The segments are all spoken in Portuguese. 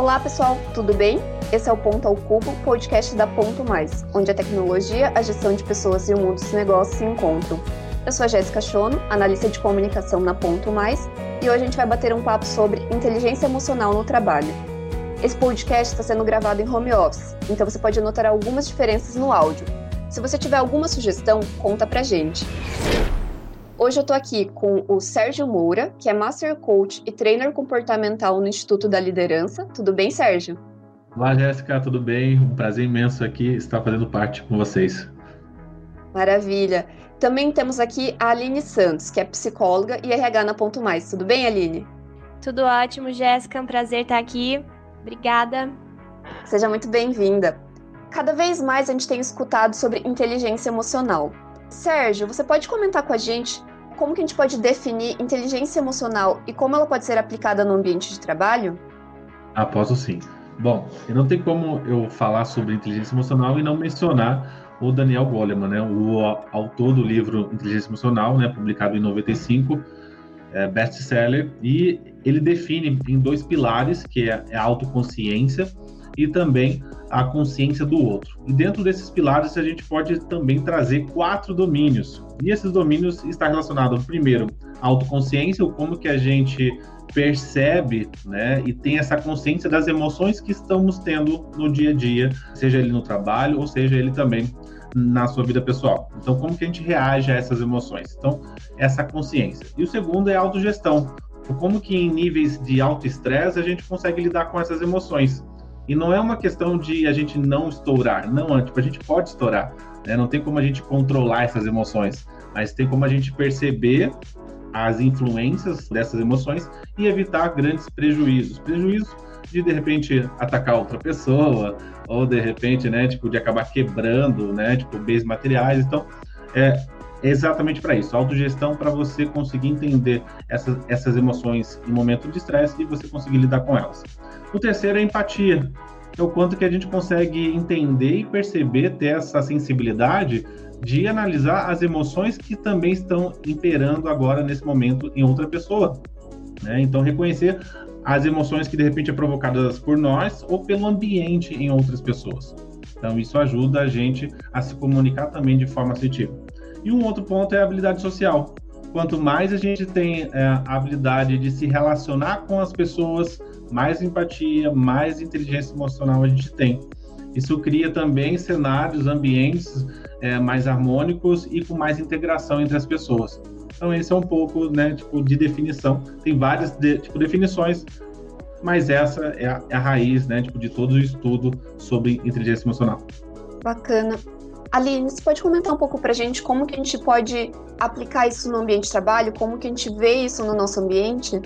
Olá pessoal, tudo bem? Esse é o Ponto ao Cubo, podcast da Ponto Mais, onde a tecnologia, a gestão de pessoas e o mundo dos negócios se encontram. Eu sou a Jéssica Chono, analista de comunicação na Ponto Mais, e hoje a gente vai bater um papo sobre inteligência emocional no trabalho. Esse podcast está sendo gravado em home office, então você pode notar algumas diferenças no áudio. Se você tiver alguma sugestão, conta pra gente. Hoje eu tô aqui com o Sérgio Moura, que é Master Coach e Trainer Comportamental no Instituto da Liderança. Tudo bem, Sérgio? Olá, Jéssica, tudo bem? Um prazer imenso aqui estar fazendo parte com vocês. Maravilha. Também temos aqui a Aline Santos, que é psicóloga e RH na Ponto Mais. Tudo bem, Aline? Tudo ótimo, Jéssica. É um prazer estar aqui. Obrigada. Seja muito bem-vinda. Cada vez mais a gente tem escutado sobre inteligência emocional. Sérgio, você pode comentar com a gente como que a gente pode definir inteligência emocional e como ela pode ser aplicada no ambiente de trabalho? Ah, posso sim. Bom, não tem como eu falar sobre inteligência emocional e não mencionar o Daniel Goleman, né, o autor do livro Inteligência Emocional, né, publicado em 95, é, best-seller, e ele define em dois pilares, que é a autoconsciência e também a consciência do outro. E dentro desses pilares a gente pode também trazer quatro domínios. E esses domínios estão relacionados primeiro à autoconsciência, como que a gente percebe, né, e tem essa consciência das emoções que estamos tendo no dia a dia, seja ele no trabalho ou seja ele também na sua vida pessoal. Então, como que a gente reage a essas emoções? Então, essa consciência. E o segundo é a autogestão. Como que em níveis de alto estresse a gente consegue lidar com essas emoções? E não é uma questão de a gente não estourar, não, tipo, a gente pode estourar, né? Não tem como a gente controlar essas emoções, mas tem como a gente perceber as influências dessas emoções e evitar grandes prejuízos. Prejuízos de de repente atacar outra pessoa ou de repente, né, tipo de acabar quebrando, né, tipo bens materiais. Então, é exatamente para isso, autogestão para você conseguir entender essas, essas emoções em momento de estresse e você conseguir lidar com elas. O terceiro é empatia, é o quanto que a gente consegue entender e perceber, ter essa sensibilidade de analisar as emoções que também estão imperando agora nesse momento em outra pessoa. Né? Então, reconhecer as emoções que de repente é provocadas por nós ou pelo ambiente em outras pessoas. Então, isso ajuda a gente a se comunicar também de forma assertiva. E um outro ponto é a habilidade social. Quanto mais a gente tem é, a habilidade de se relacionar com as pessoas, mais empatia, mais inteligência emocional a gente tem. Isso cria também cenários, ambientes é, mais harmônicos e com mais integração entre as pessoas. Então esse é um pouco, né, tipo de definição. Tem várias de, tipo definições, mas essa é a, é a raiz, né, tipo de todo o estudo sobre inteligência emocional. Bacana. Aline, você pode comentar um pouco para a gente como que a gente pode aplicar isso no ambiente de trabalho, como que a gente vê isso no nosso ambiente?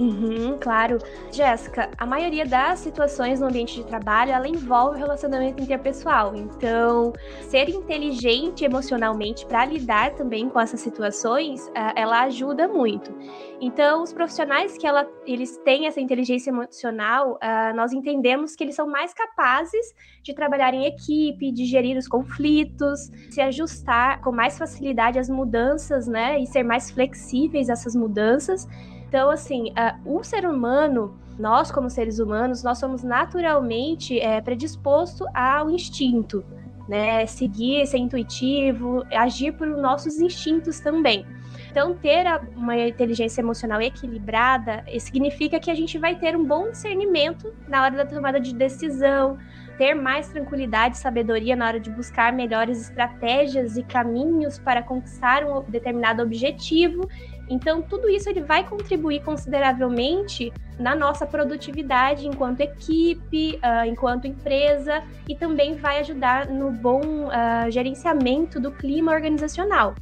Uhum, claro. Jéssica, a maioria das situações no ambiente de trabalho, ela envolve o relacionamento interpessoal. Então, ser inteligente emocionalmente para lidar também com essas situações, eh, ela ajuda muito. Então, os profissionais que ela, eles têm essa inteligência emocional, uh, nós entendemos que eles são mais capazes de trabalhar em equipe, de gerir os conflitos, se ajustar com mais facilidade às mudanças, né, e ser mais flexíveis a essas mudanças. Então, assim, o ser humano, nós como seres humanos, nós somos naturalmente é, predisposto ao instinto, né? Seguir, ser intuitivo, agir por nossos instintos também. Então, ter uma inteligência emocional equilibrada significa que a gente vai ter um bom discernimento na hora da tomada de decisão, ter mais tranquilidade e sabedoria na hora de buscar melhores estratégias e caminhos para conquistar um determinado objetivo então, tudo isso ele vai contribuir consideravelmente na nossa produtividade enquanto equipe, uh, enquanto empresa, e também vai ajudar no bom uh, gerenciamento do clima organizacional.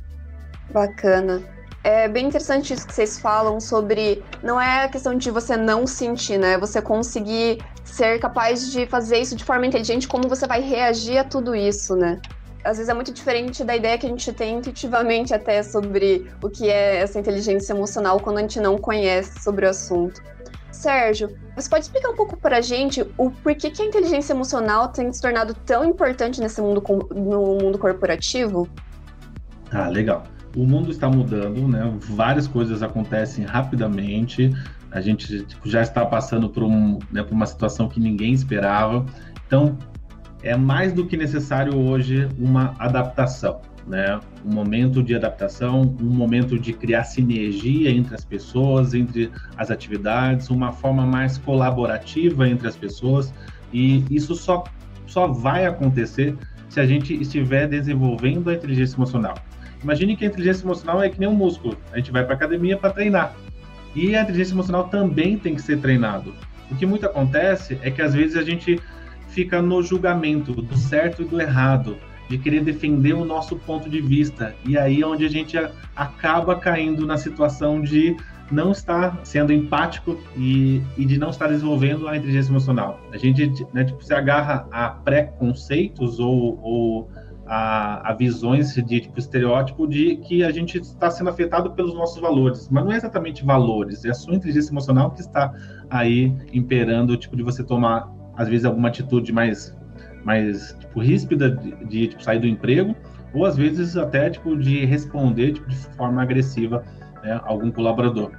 Bacana. É bem interessante isso que vocês falam sobre. Não é a questão de você não sentir, né? Você conseguir ser capaz de fazer isso de forma inteligente, como você vai reagir a tudo isso, né? Às vezes é muito diferente da ideia que a gente tem intuitivamente até sobre o que é essa inteligência emocional quando a gente não conhece sobre o assunto. Sérgio, você pode explicar um pouco para a gente o porquê que a inteligência emocional tem se tornado tão importante nesse mundo no mundo corporativo? Ah, legal. O mundo está mudando, né? Várias coisas acontecem rapidamente. A gente já está passando por, um, né, por uma situação que ninguém esperava. Então, é mais do que necessário hoje uma adaptação, né? Um momento de adaptação, um momento de criar sinergia entre as pessoas, entre as atividades, uma forma mais colaborativa entre as pessoas. E isso só, só vai acontecer se a gente estiver desenvolvendo a inteligência emocional. Imagine que a inteligência emocional é que nem um músculo. A gente vai para academia para treinar. E a inteligência emocional também tem que ser treinado. O que muito acontece é que às vezes a gente fica no julgamento do certo e do errado, de querer defender o nosso ponto de vista. E aí é onde a gente acaba caindo na situação de não estar sendo empático e, e de não estar desenvolvendo a inteligência emocional. A gente né, tipo, se agarra a preconceitos ou, ou a, a, visões de tipo estereótipo de que a gente está sendo afetado pelos nossos valores, mas não é exatamente valores, é a sua inteligência emocional que está aí imperando, tipo de você tomar às vezes alguma atitude mais mais tipo ríspida de, de tipo, sair do emprego ou às vezes até tipo de responder tipo, de forma agressiva né, algum colaborador.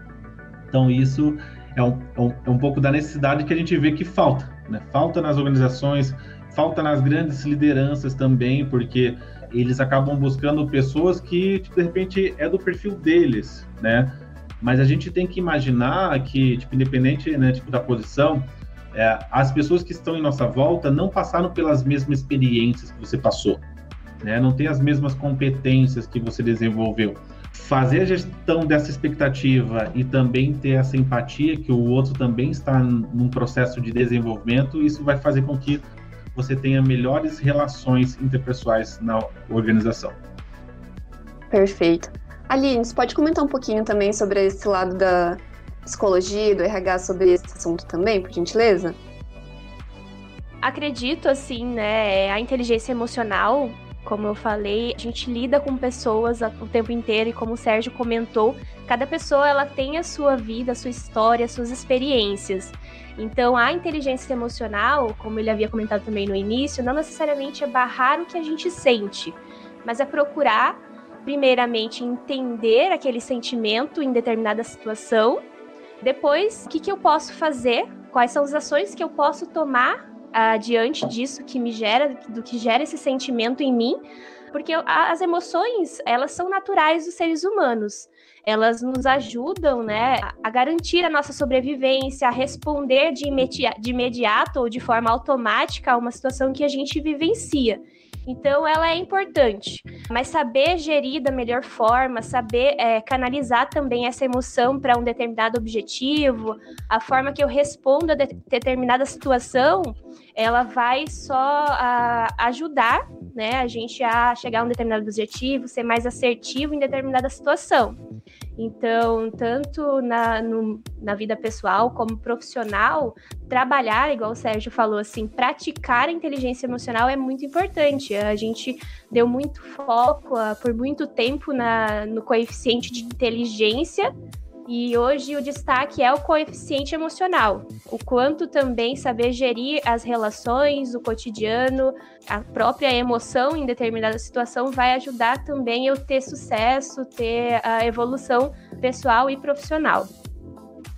Então isso é um, é um, é um pouco da necessidade que a gente vê que falta, né? Falta nas organizações, falta nas grandes lideranças também, porque eles acabam buscando pessoas que, tipo, de repente, é do perfil deles, né? Mas a gente tem que imaginar que, tipo, independente né, tipo, da posição, é, as pessoas que estão em nossa volta não passaram pelas mesmas experiências que você passou, né? Não tem as mesmas competências que você desenvolveu. Fazer a gestão dessa expectativa e também ter essa empatia que o outro também está num processo de desenvolvimento, isso vai fazer com que você tenha melhores relações interpessoais na organização. Perfeito. Aline, você pode comentar um pouquinho também sobre esse lado da psicologia, do RH, sobre esse assunto também, por gentileza? Acredito, assim, né, a inteligência emocional, como eu falei, a gente lida com pessoas o tempo inteiro e como o Sérgio comentou, cada pessoa ela tem a sua vida, a sua história, as suas experiências. Então, a inteligência emocional, como ele havia comentado também no início, não necessariamente é barrar o que a gente sente, mas é procurar, primeiramente, entender aquele sentimento em determinada situação. Depois, o que, que eu posso fazer? Quais são as ações que eu posso tomar uh, diante disso que me gera, do que gera esse sentimento em mim? Porque as emoções, elas são naturais dos seres humanos elas nos ajudam, né, a garantir a nossa sobrevivência, a responder de, de imediato ou de forma automática a uma situação que a gente vivencia. Então, ela é importante, mas saber gerir da melhor forma, saber é, canalizar também essa emoção para um determinado objetivo, a forma que eu respondo a de determinada situação, ela vai só a, ajudar né, a gente a chegar a um determinado objetivo, ser mais assertivo em determinada situação. Então, tanto na, no, na vida pessoal como profissional, trabalhar, igual o Sérgio falou, assim, praticar a inteligência emocional é muito importante. A gente deu muito foco uh, por muito tempo na, no coeficiente de inteligência e hoje o destaque é o coeficiente emocional. O quanto também saber gerir as relações, o cotidiano, a própria emoção em determinada situação vai ajudar também eu ter sucesso, ter a evolução pessoal e profissional.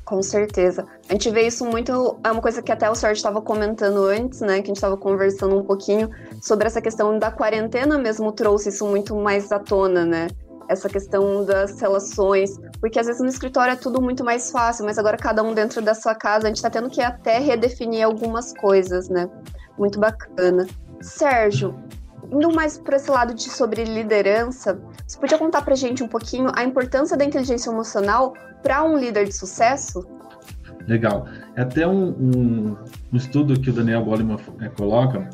Com certeza. A gente vê isso muito. É uma coisa que até o Sérgio estava comentando antes, né? Que a gente estava conversando um pouquinho sobre essa questão da quarentena mesmo, trouxe isso muito mais à tona, né? Essa questão das relações, porque às vezes no escritório é tudo muito mais fácil, mas agora cada um dentro da sua casa, a gente está tendo que até redefinir algumas coisas, né? Muito bacana. Sérgio, indo mais para esse lado de sobre liderança, você podia contar para gente um pouquinho a importância da inteligência emocional para um líder de sucesso? Legal. É até um, um, um estudo que o Daniel Goleman é, coloca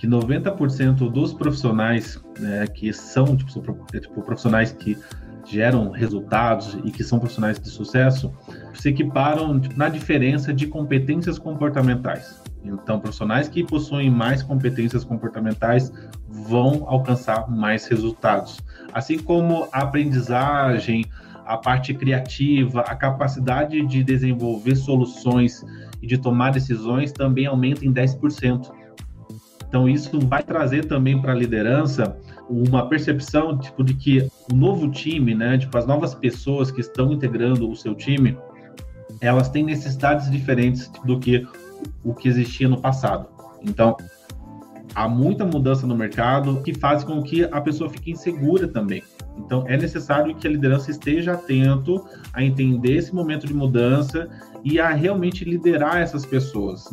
que 90% dos profissionais né, que são tipo, tipo, profissionais que geram resultados e que são profissionais de sucesso se equiparam tipo, na diferença de competências comportamentais. Então, profissionais que possuem mais competências comportamentais vão alcançar mais resultados. Assim como a aprendizagem, a parte criativa, a capacidade de desenvolver soluções e de tomar decisões também aumenta em 10%. Então, isso vai trazer também para a liderança uma percepção tipo, de que o novo time, né, tipo, as novas pessoas que estão integrando o seu time, elas têm necessidades diferentes do que o que existia no passado. Então, há muita mudança no mercado que faz com que a pessoa fique insegura também. Então, é necessário que a liderança esteja atento a entender esse momento de mudança e a realmente liderar essas pessoas.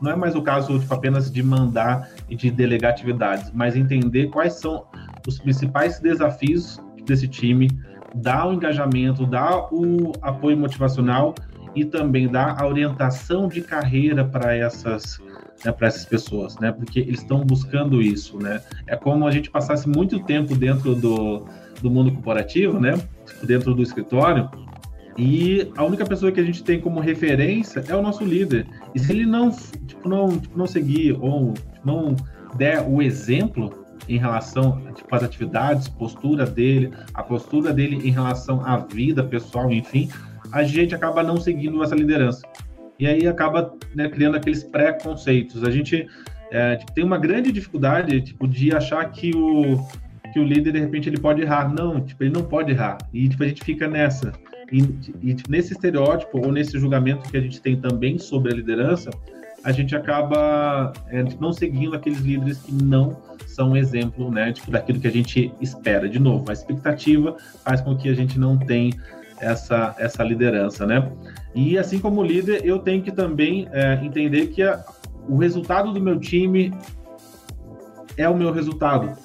Não é mais o caso tipo, apenas de mandar e de delegar atividades, mas entender quais são os principais desafios desse time, dar o engajamento, dar o apoio motivacional e também dar a orientação de carreira para essas né, para essas pessoas, né? Porque eles estão buscando isso, né? É como a gente passasse muito tempo dentro do, do mundo corporativo, né? Dentro do escritório, e a única pessoa que a gente tem como referência é o nosso líder. E se ele não, tipo, não, tipo, não seguir ou não der o exemplo em relação tipo, às atividades, postura dele, a postura dele em relação à vida pessoal, enfim, a gente acaba não seguindo essa liderança. E aí acaba né, criando aqueles preconceitos. A gente é, tipo, tem uma grande dificuldade tipo, de achar que o, que o líder, de repente, ele pode errar. Não, tipo, ele não pode errar. E tipo, a gente fica nessa. E, e nesse estereótipo ou nesse julgamento que a gente tem também sobre a liderança, a gente acaba é, não seguindo aqueles líderes que não são exemplo né, tipo, daquilo que a gente espera. De novo, a expectativa faz com que a gente não tenha essa, essa liderança, né? E assim como líder, eu tenho que também é, entender que a, o resultado do meu time é o meu resultado.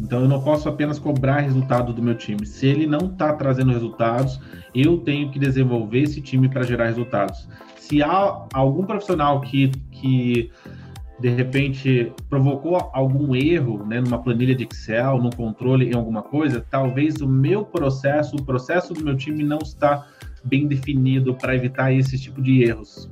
Então eu não posso apenas cobrar resultado do meu time. Se ele não está trazendo resultados, eu tenho que desenvolver esse time para gerar resultados. Se há algum profissional que, que de repente provocou algum erro né, numa planilha de Excel, no controle em alguma coisa, talvez o meu processo, o processo do meu time não está bem definido para evitar esse tipo de erros.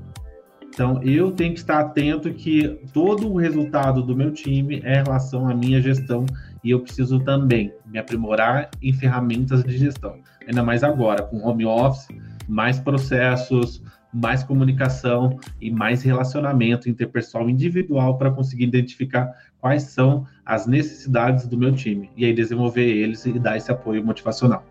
Então, eu tenho que estar atento que todo o resultado do meu time é em relação à minha gestão e eu preciso também me aprimorar em ferramentas de gestão. Ainda mais agora, com home office, mais processos, mais comunicação e mais relacionamento interpessoal individual para conseguir identificar quais são as necessidades do meu time e aí desenvolver eles e dar esse apoio motivacional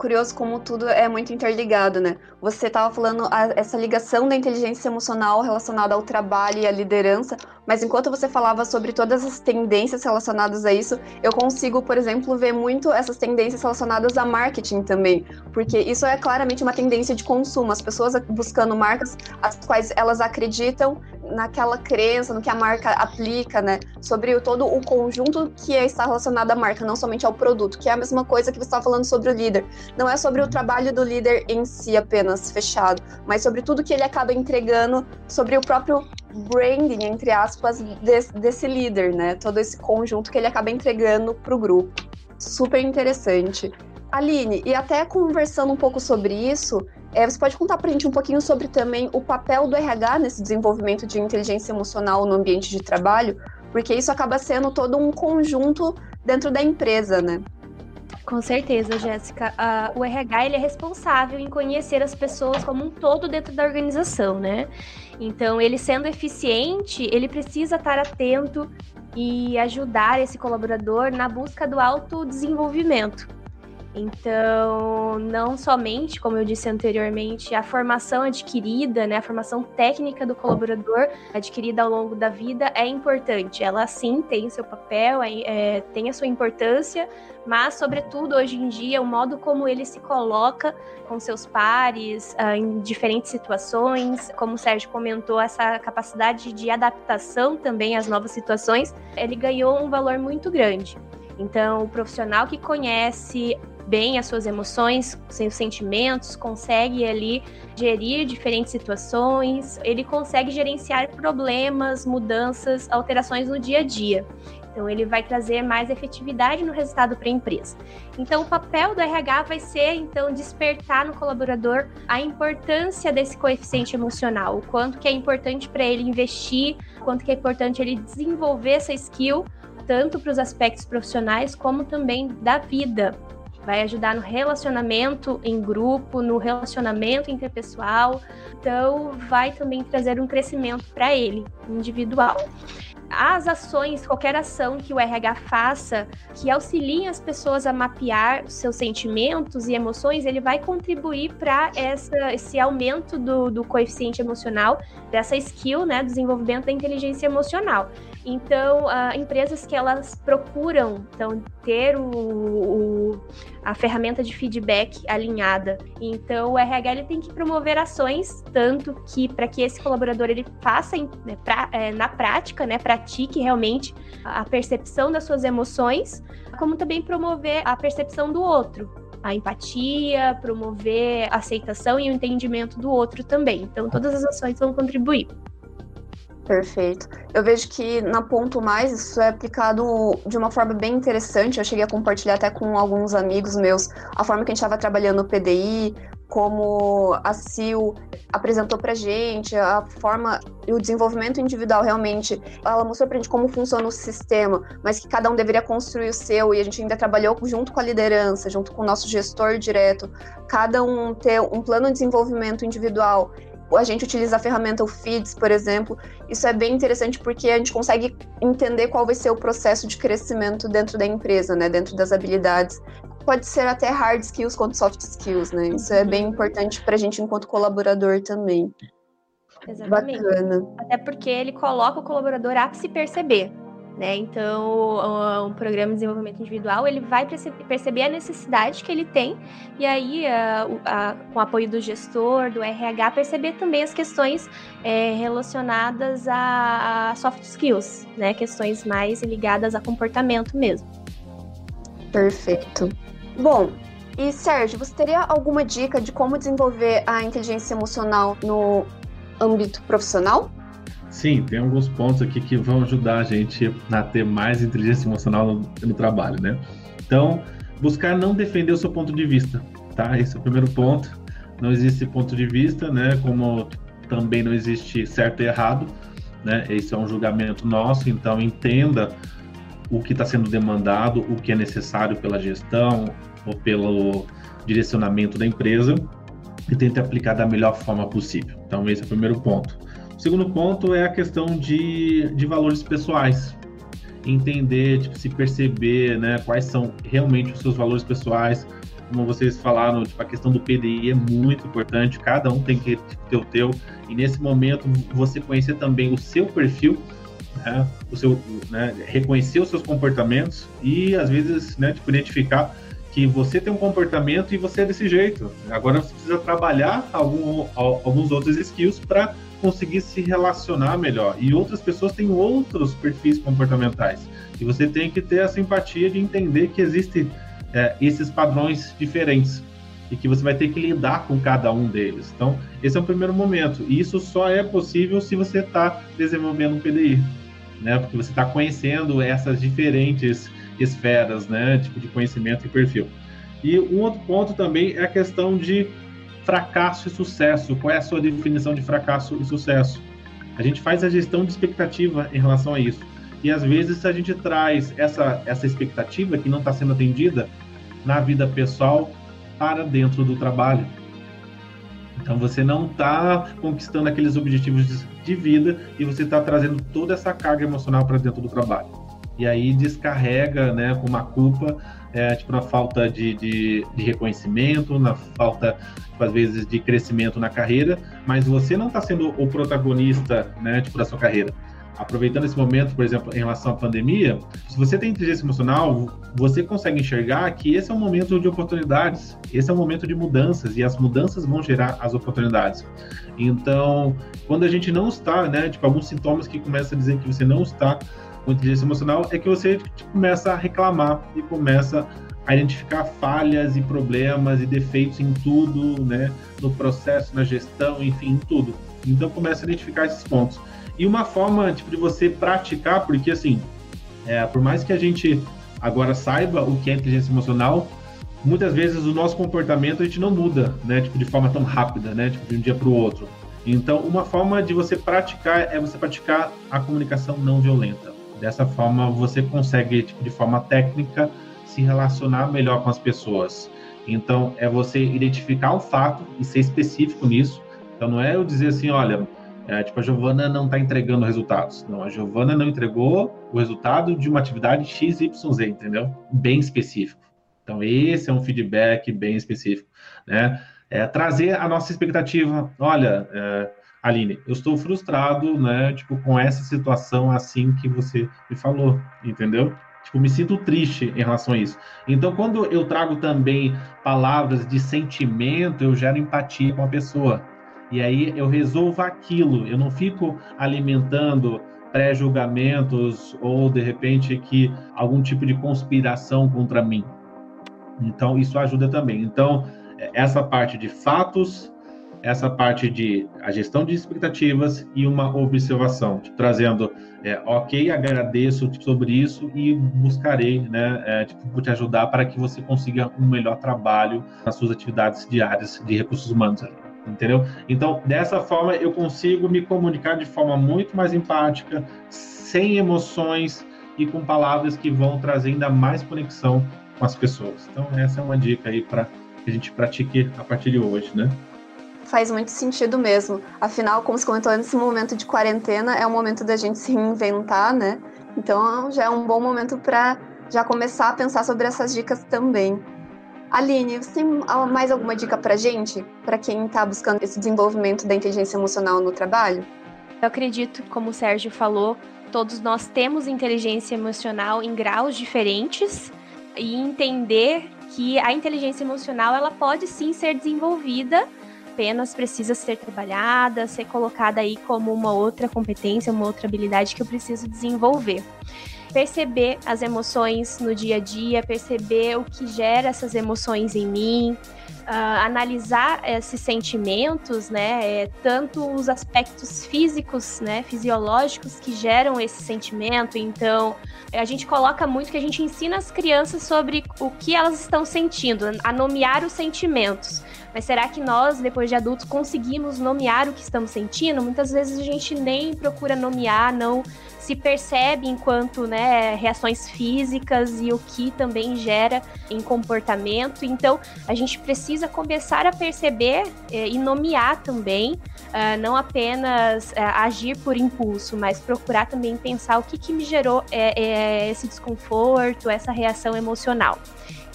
curioso como tudo é muito interligado, né? Você estava falando a, essa ligação da inteligência emocional relacionada ao trabalho e à liderança, mas enquanto você falava sobre todas as tendências relacionadas a isso, eu consigo, por exemplo, ver muito essas tendências relacionadas a marketing também, porque isso é claramente uma tendência de consumo, as pessoas buscando marcas as quais elas acreditam naquela crença, no que a marca aplica, né? Sobre todo o conjunto que está relacionado à marca, não somente ao produto, que é a mesma coisa que você estava falando sobre o líder. Não é sobre o trabalho do líder em si apenas fechado, mas sobre tudo que ele acaba entregando, sobre o próprio branding, entre aspas, desse, desse líder, né? Todo esse conjunto que ele acaba entregando para o grupo. Super interessante. Aline, e até conversando um pouco sobre isso, é, você pode contar para a gente um pouquinho sobre também o papel do RH nesse desenvolvimento de inteligência emocional no ambiente de trabalho? Porque isso acaba sendo todo um conjunto dentro da empresa, né? Com certeza, Jéssica. Uh, o RH ele é responsável em conhecer as pessoas como um todo dentro da organização, né? Então, ele sendo eficiente, ele precisa estar atento e ajudar esse colaborador na busca do autodesenvolvimento. Então, não somente, como eu disse anteriormente, a formação adquirida, né, a formação técnica do colaborador adquirida ao longo da vida é importante. Ela sim tem seu papel, é, é, tem a sua importância, mas, sobretudo, hoje em dia, o modo como ele se coloca com seus pares uh, em diferentes situações, como o Sérgio comentou, essa capacidade de adaptação também às novas situações, ele ganhou um valor muito grande. Então, o profissional que conhece bem as suas emoções, seus sentimentos, consegue ali gerir diferentes situações, ele consegue gerenciar problemas, mudanças, alterações no dia a dia. Então, ele vai trazer mais efetividade no resultado para a empresa. Então, o papel do RH vai ser, então, despertar no colaborador a importância desse coeficiente emocional, o quanto que é importante para ele investir, o quanto que é importante ele desenvolver essa skill, tanto para os aspectos profissionais como também da vida vai ajudar no relacionamento em grupo, no relacionamento interpessoal. Então, vai também trazer um crescimento para ele, individual. as ações, qualquer ação que o RH faça, que auxiliem as pessoas a mapear seus sentimentos e emoções, ele vai contribuir para esse aumento do, do coeficiente emocional, dessa skill, né, desenvolvimento da inteligência emocional. Então, uh, empresas que elas procuram então, ter o, o, a ferramenta de feedback alinhada. Então, o RH ele tem que promover ações, tanto que para que esse colaborador ele faça né, pra, é, na prática, né, pratique realmente a percepção das suas emoções, como também promover a percepção do outro a empatia, promover a aceitação e o entendimento do outro também. Então, todas as ações vão contribuir. Perfeito. Eu vejo que na Ponto Mais isso é aplicado de uma forma bem interessante. Eu cheguei a compartilhar até com alguns amigos meus a forma que a gente estava trabalhando no PDI, como a CIL apresentou pra gente, a forma e o desenvolvimento individual realmente, ela mostrou pra gente como funciona o sistema, mas que cada um deveria construir o seu, e a gente ainda trabalhou junto com a liderança, junto com o nosso gestor direto, cada um ter um plano de desenvolvimento individual a gente utiliza a ferramenta o Feeds, por exemplo. Isso é bem interessante porque a gente consegue entender qual vai ser o processo de crescimento dentro da empresa, né? Dentro das habilidades. Pode ser até hard skills quanto soft skills, né? Isso é bem importante para a gente enquanto colaborador também. Exatamente. Bacana. Até porque ele coloca o colaborador a se perceber. Né? Então, um programa de desenvolvimento individual, ele vai perceber a necessidade que ele tem e aí, a, a, com o apoio do gestor, do RH, perceber também as questões é, relacionadas a, a, soft skills, né? Questões mais ligadas a comportamento mesmo. Perfeito. Bom, e Sérgio, você teria alguma dica de como desenvolver a inteligência emocional no âmbito profissional? Sim, tem alguns pontos aqui que vão ajudar a gente a ter mais inteligência emocional no, no trabalho, né? Então, buscar não defender o seu ponto de vista, tá? Esse é o primeiro ponto. Não existe ponto de vista, né? Como também não existe certo e errado, né? Esse é um julgamento nosso, então entenda o que está sendo demandado, o que é necessário pela gestão ou pelo direcionamento da empresa e tente aplicar da melhor forma possível. Então, esse é o primeiro ponto. Segundo ponto é a questão de, de valores pessoais. Entender, tipo, se perceber, né, quais são realmente os seus valores pessoais. Como vocês falaram, tipo, a questão do PDI é muito importante, cada um tem que ter o teu. E nesse momento, você conhecer também o seu perfil, né, o seu, né, reconhecer os seus comportamentos e, às vezes, né, tipo, identificar que você tem um comportamento e você é desse jeito. Agora você precisa trabalhar algum, alguns outros skills para conseguir se relacionar melhor. E outras pessoas têm outros perfis comportamentais. E você tem que ter a simpatia de entender que existem é, esses padrões diferentes e que você vai ter que lidar com cada um deles. Então, esse é o primeiro momento. E isso só é possível se você está desenvolvendo um PDI, né? Porque você está conhecendo essas diferentes esferas, né? Tipo de conhecimento e perfil. E um outro ponto também é a questão de fracasso e sucesso. Qual é a sua definição de fracasso e sucesso? A gente faz a gestão de expectativa em relação a isso. E às vezes a gente traz essa, essa expectativa que não está sendo atendida na vida pessoal para dentro do trabalho. Então você não está conquistando aqueles objetivos de vida e você está trazendo toda essa carga emocional para dentro do trabalho. E aí descarrega né, com uma culpa é, tipo, na falta de, de, de, reconhecimento, na falta, tipo, às vezes, de crescimento na carreira, mas você não está sendo o protagonista, né, tipo, da sua carreira. Aproveitando esse momento, por exemplo, em relação à pandemia, se você tem inteligência emocional, você consegue enxergar que esse é um momento de oportunidades, esse é um momento de mudanças, e as mudanças vão gerar as oportunidades. Então, quando a gente não está, né, tipo, alguns sintomas que começam a dizer que você não está com inteligência emocional é que você tipo, começa a reclamar e começa a identificar falhas e problemas e defeitos em tudo, né? No processo, na gestão, enfim, em tudo. Então começa a identificar esses pontos. E uma forma tipo, de você praticar, porque assim, é, por mais que a gente agora saiba o que é inteligência emocional, muitas vezes o nosso comportamento a gente não muda, né? Tipo, de forma tão rápida, né? Tipo, de um dia para o outro. Então, uma forma de você praticar é você praticar a comunicação não violenta. Dessa forma, você consegue, tipo, de forma técnica, se relacionar melhor com as pessoas. Então, é você identificar um fato e ser específico nisso. Então, não é eu dizer assim, olha, É, tipo, a Giovana não está entregando resultados. Não, a Giovana não entregou o resultado de uma atividade XYZ, entendeu? Bem específico. Então, esse é um feedback bem específico, né? É, trazer a nossa expectativa. Olha, é, Aline, eu estou frustrado, né? Tipo, com essa situação assim que você me falou, entendeu? Tipo, me sinto triste em relação a isso. Então, quando eu trago também palavras de sentimento, eu gero empatia com a pessoa. E aí eu resolvo aquilo. Eu não fico alimentando pré-julgamentos ou de repente que algum tipo de conspiração contra mim. Então, isso ajuda também. Então, essa parte de fatos, essa parte de a gestão de expectativas e uma observação, tipo, trazendo, é, ok, agradeço tipo, sobre isso e buscarei, né, é, tipo, te ajudar para que você consiga um melhor trabalho nas suas atividades diárias de recursos humanos. Entendeu? Então, dessa forma, eu consigo me comunicar de forma muito mais empática, sem emoções e com palavras que vão trazer ainda mais conexão com as pessoas. Então, essa é uma dica aí para que a gente pratique a partir de hoje, né? Faz muito sentido mesmo. Afinal, como você comentou, nesse momento de quarentena é o momento da gente se reinventar, né? Então já é um bom momento para já começar a pensar sobre essas dicas também. Aline, você tem mais alguma dica para gente, para quem está buscando esse desenvolvimento da inteligência emocional no trabalho? Eu acredito, como o Sérgio falou, todos nós temos inteligência emocional em graus diferentes e entender que a inteligência emocional ela pode sim ser desenvolvida, apenas precisa ser trabalhada, ser colocada aí como uma outra competência, uma outra habilidade que eu preciso desenvolver. Perceber as emoções no dia a dia, perceber o que gera essas emoções em mim, uh, analisar esses sentimentos, né? É, tanto os aspectos físicos, né, fisiológicos que geram esse sentimento. Então, a gente coloca muito que a gente ensina as crianças sobre o que elas estão sentindo, a nomear os sentimentos. Mas será que nós, depois de adultos, conseguimos nomear o que estamos sentindo? Muitas vezes a gente nem procura nomear, não se percebe enquanto né, reações físicas e o que também gera em comportamento. Então, a gente precisa começar a perceber eh, e nomear também, uh, não apenas uh, agir por impulso, mas procurar também pensar o que, que me gerou é, esse desconforto, essa reação emocional.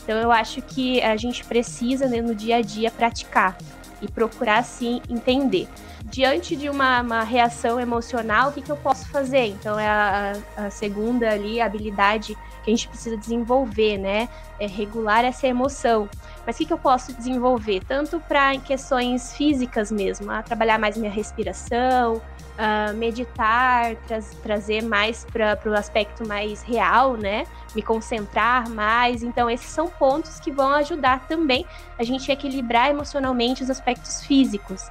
Então, eu acho que a gente precisa, né, no dia a dia, praticar e procurar, sim, entender diante de uma, uma reação emocional, o que, que eu posso fazer? Então, é a, a segunda ali, habilidade que a gente precisa desenvolver, né? É regular essa emoção. Mas o que, que eu posso desenvolver? Tanto para questões físicas mesmo, a trabalhar mais minha respiração, uh, meditar, tra trazer mais para o aspecto mais real, né? Me concentrar mais. Então, esses são pontos que vão ajudar também a gente equilibrar emocionalmente os aspectos físicos.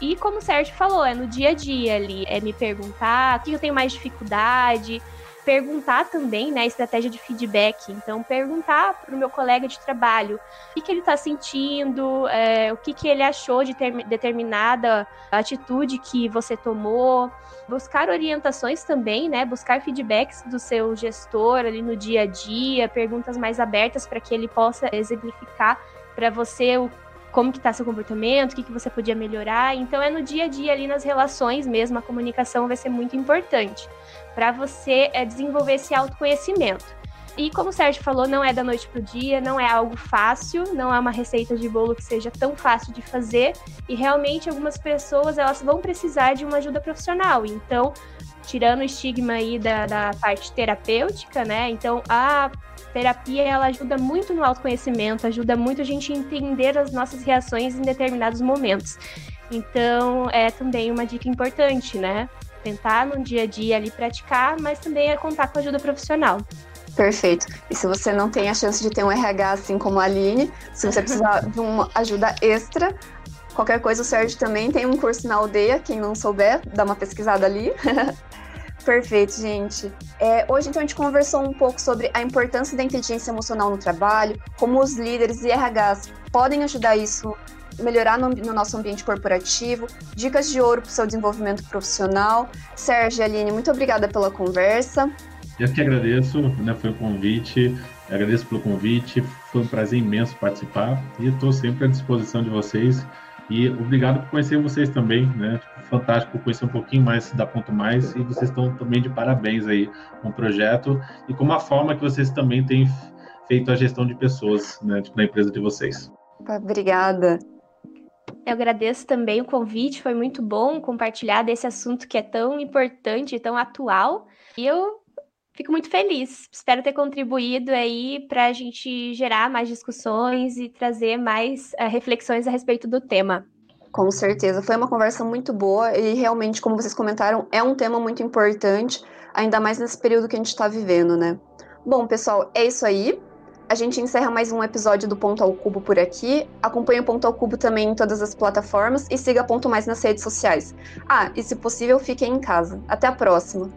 E como o Sérgio falou, é no dia a dia ali, é me perguntar o que eu tenho mais dificuldade, perguntar também, né, estratégia de feedback. Então, perguntar para o meu colega de trabalho o que, que ele está sentindo, é, o que, que ele achou de ter, determinada atitude que você tomou. Buscar orientações também, né, buscar feedbacks do seu gestor ali no dia a dia, perguntas mais abertas para que ele possa exemplificar para você o como que tá seu comportamento, o que, que você podia melhorar. Então é no dia a dia ali nas relações mesmo, a comunicação vai ser muito importante para você é, desenvolver esse autoconhecimento. E como o Sérgio falou, não é da noite pro dia, não é algo fácil, não é uma receita de bolo que seja tão fácil de fazer. E realmente algumas pessoas elas vão precisar de uma ajuda profissional. Então, tirando o estigma aí da, da parte terapêutica, né? Então, a terapia ela ajuda muito no autoconhecimento, ajuda muito a gente entender as nossas reações em determinados momentos. Então, é também uma dica importante, né? Tentar no dia a dia ali praticar, mas também é contar com ajuda profissional. Perfeito. E se você não tem a chance de ter um RH assim como a Aline, se você precisar de uma ajuda extra, qualquer coisa, o Sérgio também tem um curso na aldeia. Quem não souber, dá uma pesquisada ali. Perfeito, gente. É, hoje, então, a gente conversou um pouco sobre a importância da inteligência emocional no trabalho, como os líderes e RHs podem ajudar isso melhorar no, no, nosso ambiente corporativo, dicas de ouro para o seu desenvolvimento profissional. Sérgio e Aline, muito obrigada pela conversa. Eu que agradeço, né, foi o convite, agradeço pelo convite, foi um prazer imenso participar e estou sempre à disposição de vocês E obrigado por conhecer vocês também, né? Tipo, fantástico conhecer um pouquinho mais da Ponto Mais e vocês estão também de parabéns aí com o projeto e com a forma que vocês também têm feito a gestão de pessoas, né, tipo, na empresa de vocês. Obrigada. Eu agradeço também o convite, foi muito bom compartilhar desse assunto que é tão importante, tão atual. E eu fico muito feliz. Espero ter contribuído aí para a gente gerar mais discussões e trazer mais uh, reflexões a respeito do tema. Com certeza, foi uma conversa muito boa e realmente, como vocês comentaram, é um tema muito importante, ainda mais nesse período que a gente está vivendo, né? Bom, pessoal, é isso aí. A gente encerra mais um episódio do Ponto ao Cubo por aqui. Acompanhe o Ponto ao Cubo também em todas as plataformas e siga Ponto Mais nas redes sociais. Ah, e se possível, fiquem em casa. Até a próxima!